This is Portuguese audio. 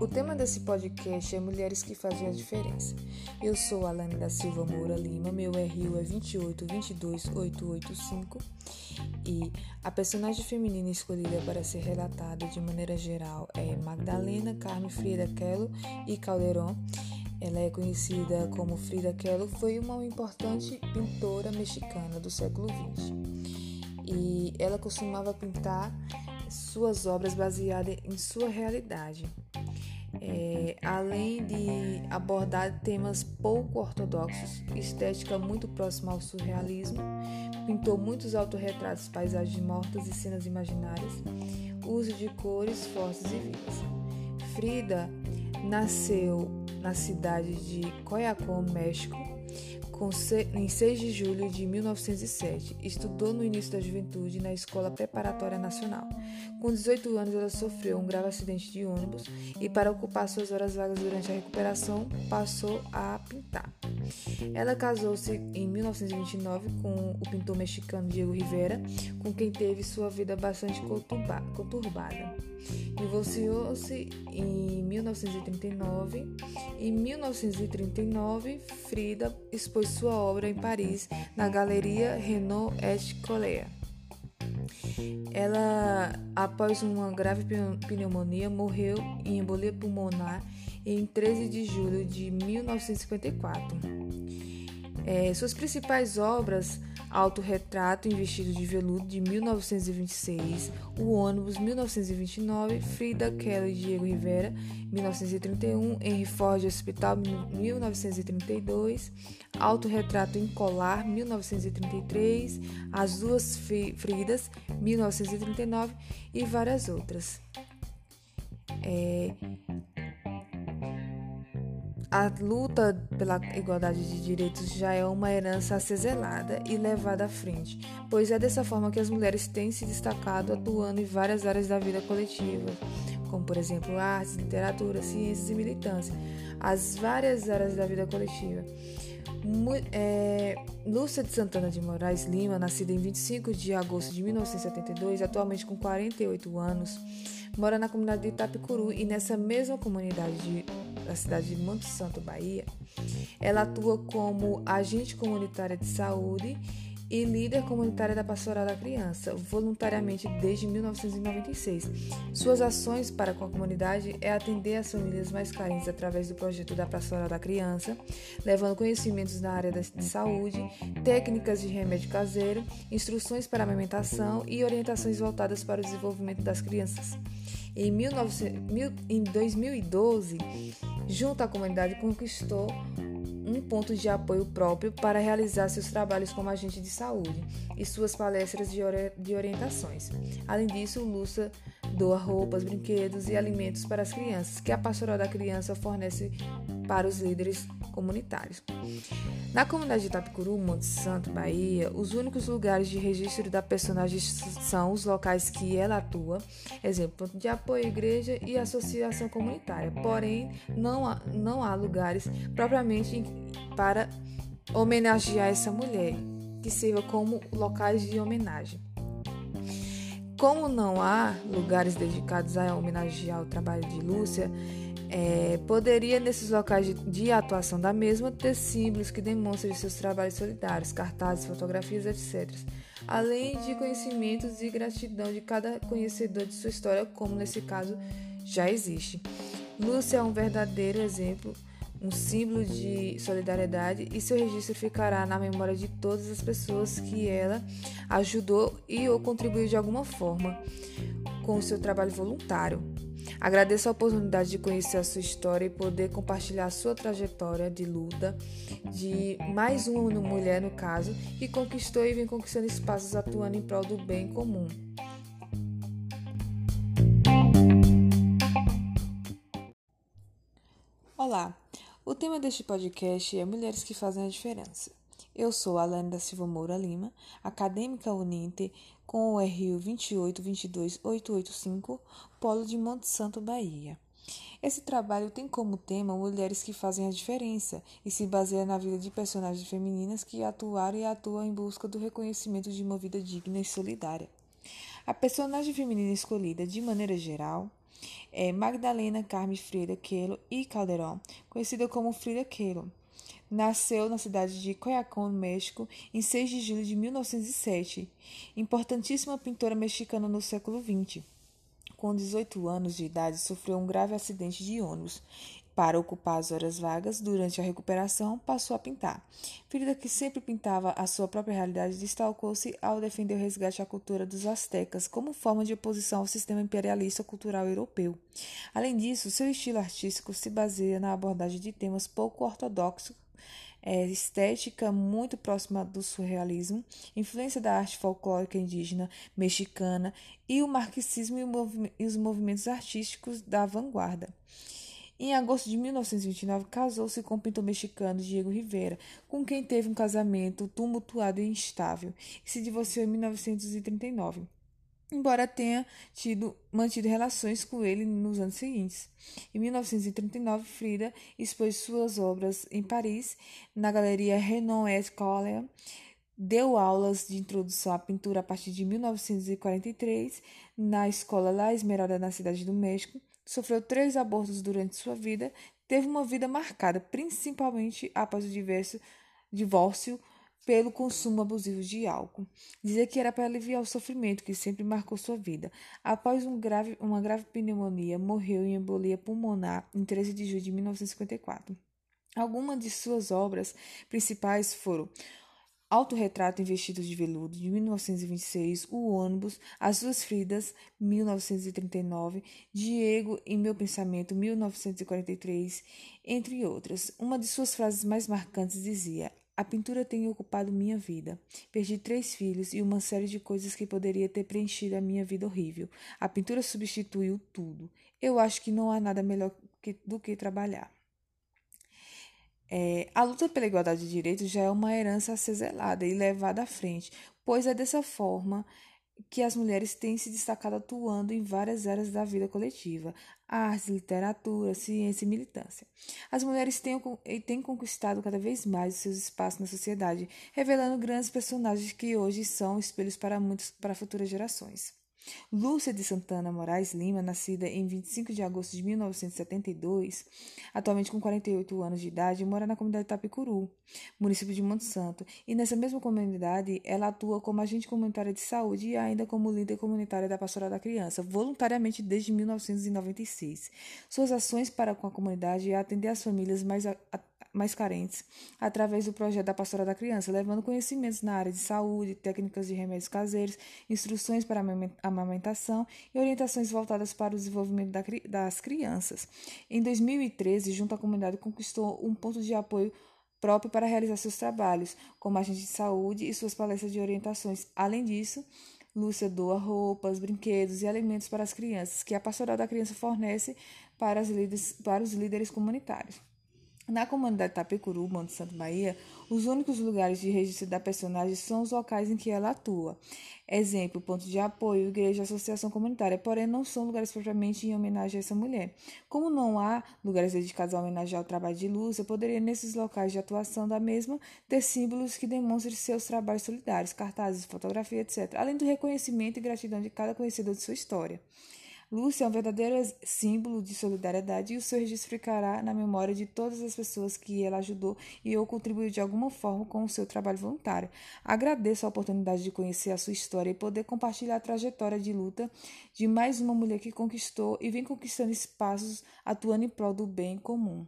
O tema desse podcast é Mulheres que Fazem a Diferença. Eu sou Alane da Silva Moura Lima, meu RU é 2822885 e a personagem feminina escolhida para ser relatada de maneira geral é Magdalena Carmen Frida Kahlo e Calderon. Ela é conhecida como Frida Kahlo, foi uma importante pintora mexicana do século XX e ela costumava pintar suas obras baseadas em sua realidade é, além de abordar temas pouco ortodoxos, estética muito próxima ao surrealismo, pintou muitos autorretratos, paisagens mortas e cenas imaginárias, uso de cores fortes e vivas. Frida nasceu na cidade de Coyacón, México, em 6 de julho de 1907. Estudou no início da juventude na Escola Preparatória Nacional. Com 18 anos, ela sofreu um grave acidente de ônibus e, para ocupar suas horas vagas durante a recuperação, passou a pintar. Ela casou-se em 1929 com o pintor mexicano Diego Rivera, com quem teve sua vida bastante conturbada. Divorciou-se em 1939. Em 1939, Frida expôs sua obra em Paris, na Galeria Renault et Collet. Ela, após uma grave pneumonia, morreu em embolia pulmonar em 13 de julho de 1954. É, suas principais obras Autorretrato em Vestido de Veludo de 1926, O Ônibus 1929, Frida Kahlo e Diego Rivera 1931, Henry Ford Hospital 1932, Autorretrato em Colar 1933, As Duas Fridas 1939 e várias outras. É, a luta pela igualdade de direitos já é uma herança a ser zelada e levada à frente, pois é dessa forma que as mulheres têm se destacado atuando em várias áreas da vida coletiva, como por exemplo artes, literatura, ciências e militância, as várias áreas da vida coletiva. É, Lúcia de Santana de Moraes Lima, nascida em 25 de agosto de 1972, atualmente com 48 anos, mora na comunidade de Itapicuru e nessa mesma comunidade de da cidade de Monte Santo, Bahia, ela atua como agente comunitária de saúde e líder comunitária da Pastoral da Criança, voluntariamente desde 1996. Suas ações para com a comunidade é atender as famílias mais carentes através do projeto da Pastoral da Criança, levando conhecimentos na área de saúde, técnicas de remédio caseiro, instruções para amamentação e orientações voltadas para o desenvolvimento das crianças. Em, 19, em 2012, junto à comunidade, conquistou um ponto de apoio próprio para realizar seus trabalhos como agente de saúde e suas palestras de, ori de orientações. Além disso, Lúcia doa roupas, brinquedos e alimentos para as crianças, que a Pastoral da Criança fornece para os líderes comunitários. Na comunidade de Itapicuru, Monte Santo, Bahia, os únicos lugares de registro da personagem são os locais que ela atua, exemplo, de apoio à igreja e associação comunitária. Porém, não há, não há lugares propriamente para homenagear essa mulher, que sirva como locais de homenagem. Como não há lugares dedicados a homenagear o trabalho de Lúcia, é, poderia, nesses locais de, de, atuação da mesma, ter símbolos que demonstrem seus trabalhos solidários, cartazes, fotografias, etc. Além de conhecimentos e gratidão de cada conhecedor de sua história, como nesse caso já existe. Lúcia é um verdadeiro exemplo, um símbolo de solidariedade e seu registro ficará na memória de todas as pessoas que ela ajudou e ou contribuiu de alguma forma com o seu trabalho voluntário. Agradeço a oportunidade de conhecer a sua história e poder compartilhar a sua trajetória de luta de mais uma mulher, no caso, que conquistou e vem conquistando espaços atuando em prol do bem comum. Olá, o tema deste podcast é Mulheres que Fazem a Diferença. Eu sou Alane da Silva Moura Lima, acadêmica Uninter com o RU 2822885, Polo de Monte Santo, Bahia. Esse trabalho tem como tema mulheres que fazem a diferença e se baseia na vida de personagens femininas que atuaram e atuam em busca do reconhecimento de uma vida digna e solidária. A personagem feminina escolhida, de maneira geral, é Magdalena Carme Frida Kahlo e Calderón, conhecida como Frida Kahlo. Nasceu na cidade de Coyacán, México, em 6 de julho de 1907. Importantíssima pintora mexicana no século XX. Com 18 anos de idade, sofreu um grave acidente de ônibus para ocupar as horas vagas, durante a recuperação, passou a pintar. Frida, que sempre pintava a sua própria realidade, destacou-se ao defender o resgate à cultura dos astecas como forma de oposição ao sistema imperialista cultural europeu. Além disso, seu estilo artístico se baseia na abordagem de temas pouco ortodoxos é, estética muito próxima do surrealismo, influência da arte folclórica indígena mexicana e o marxismo e, o e os movimentos artísticos da vanguarda. Em agosto de 1929, casou-se com o pintor mexicano Diego Rivera, com quem teve um casamento tumultuado e instável, e se divorciou em 1939 embora tenha tido mantido relações com ele nos anos seguintes. Em 1939, Frida expôs suas obras em Paris, na Galeria Renan Escole, deu aulas de introdução à pintura a partir de 1943 na Escola La Esmeralda, na cidade do México, sofreu três abortos durante sua vida, teve uma vida marcada principalmente após o diverso divórcio pelo consumo abusivo de álcool. Dizia que era para aliviar o sofrimento que sempre marcou sua vida. Após um grave, uma grave pneumonia, morreu em embolia pulmonar em 13 de julho de 1954. Algumas de suas obras principais foram Autorretrato em Vestidos de Veludo, de 1926, O Ônibus, As Duas Fridas, 1939, Diego em Meu Pensamento, 1943, entre outras. Uma de suas frases mais marcantes dizia: A pintura tem ocupado minha vida. Perdi três filhos e uma série de coisas que poderia ter preenchido a minha vida horrível. A pintura substituiu tudo. Eu acho que não há nada melhor que, do que trabalhar. É, a luta pela igualdade de direitos já é uma herança a ser zelada e levada à frente, pois é dessa forma que as mulheres têm se destacado atuando em várias áreas da vida coletiva, artes, literatura, ciência e militância. As mulheres têm, têm conquistado cada vez mais os seus espaços na sociedade, revelando grandes personagens que hoje são espelhos para muitas para futuras gerações. Lúcia de Santana Moraes Lima, nascida em 25 de agosto de 1972, atualmente com 48 anos de idade, mora na comunidade Tapicuru, município de Monte Santo, e nessa mesma comunidade ela atua como agente comunitária de saúde e ainda como líder comunitária da Pastoral da Criança, voluntariamente desde 1996. Suas ações para com a comunidade é atender as famílias mais mais carentes, através do projeto da Pastoral da Criança, levando conhecimentos na área de saúde, técnicas de remédios caseiros, instruções para amamentação e orientações voltadas para o desenvolvimento das crianças. Em 2013, junto à comunidade, conquistou um ponto de apoio próprio para realizar seus trabalhos, como agente de saúde e suas palestras de orientações. Além disso, Lúcia doa roupas, brinquedos e alimentos para as crianças, que a Pastoral da Criança fornece para, líderes, para os líderes comunitários. Na comunidade Tapecuru, Monte Santo Bahia, os únicos lugares de registro da personagem são os locais em que ela atua. Exemplo, ponto de apoio, igreja, associação comunitária, porém não são lugares propriamente em homenagem a essa mulher. Como não há lugares dedicados a homenagear o trabalho de Lúcia, poderia nesses locais de atuação da mesma ter símbolos que demonstrem seus trabalhos solidários, cartazes, fotografia, etc., além do reconhecimento e gratidão de cada conhecedor de sua história. Lúcia é um verdadeiro símbolo de solidariedade e o seu registro ficará na memória de todas as pessoas que ela ajudou e ou contribuiu de alguma forma com o seu trabalho voluntário. Agradeço a oportunidade de conhecer a sua história e poder compartilhar a trajetória de luta de mais uma mulher que conquistou e vem conquistando espaços atuando em prol do bem comum.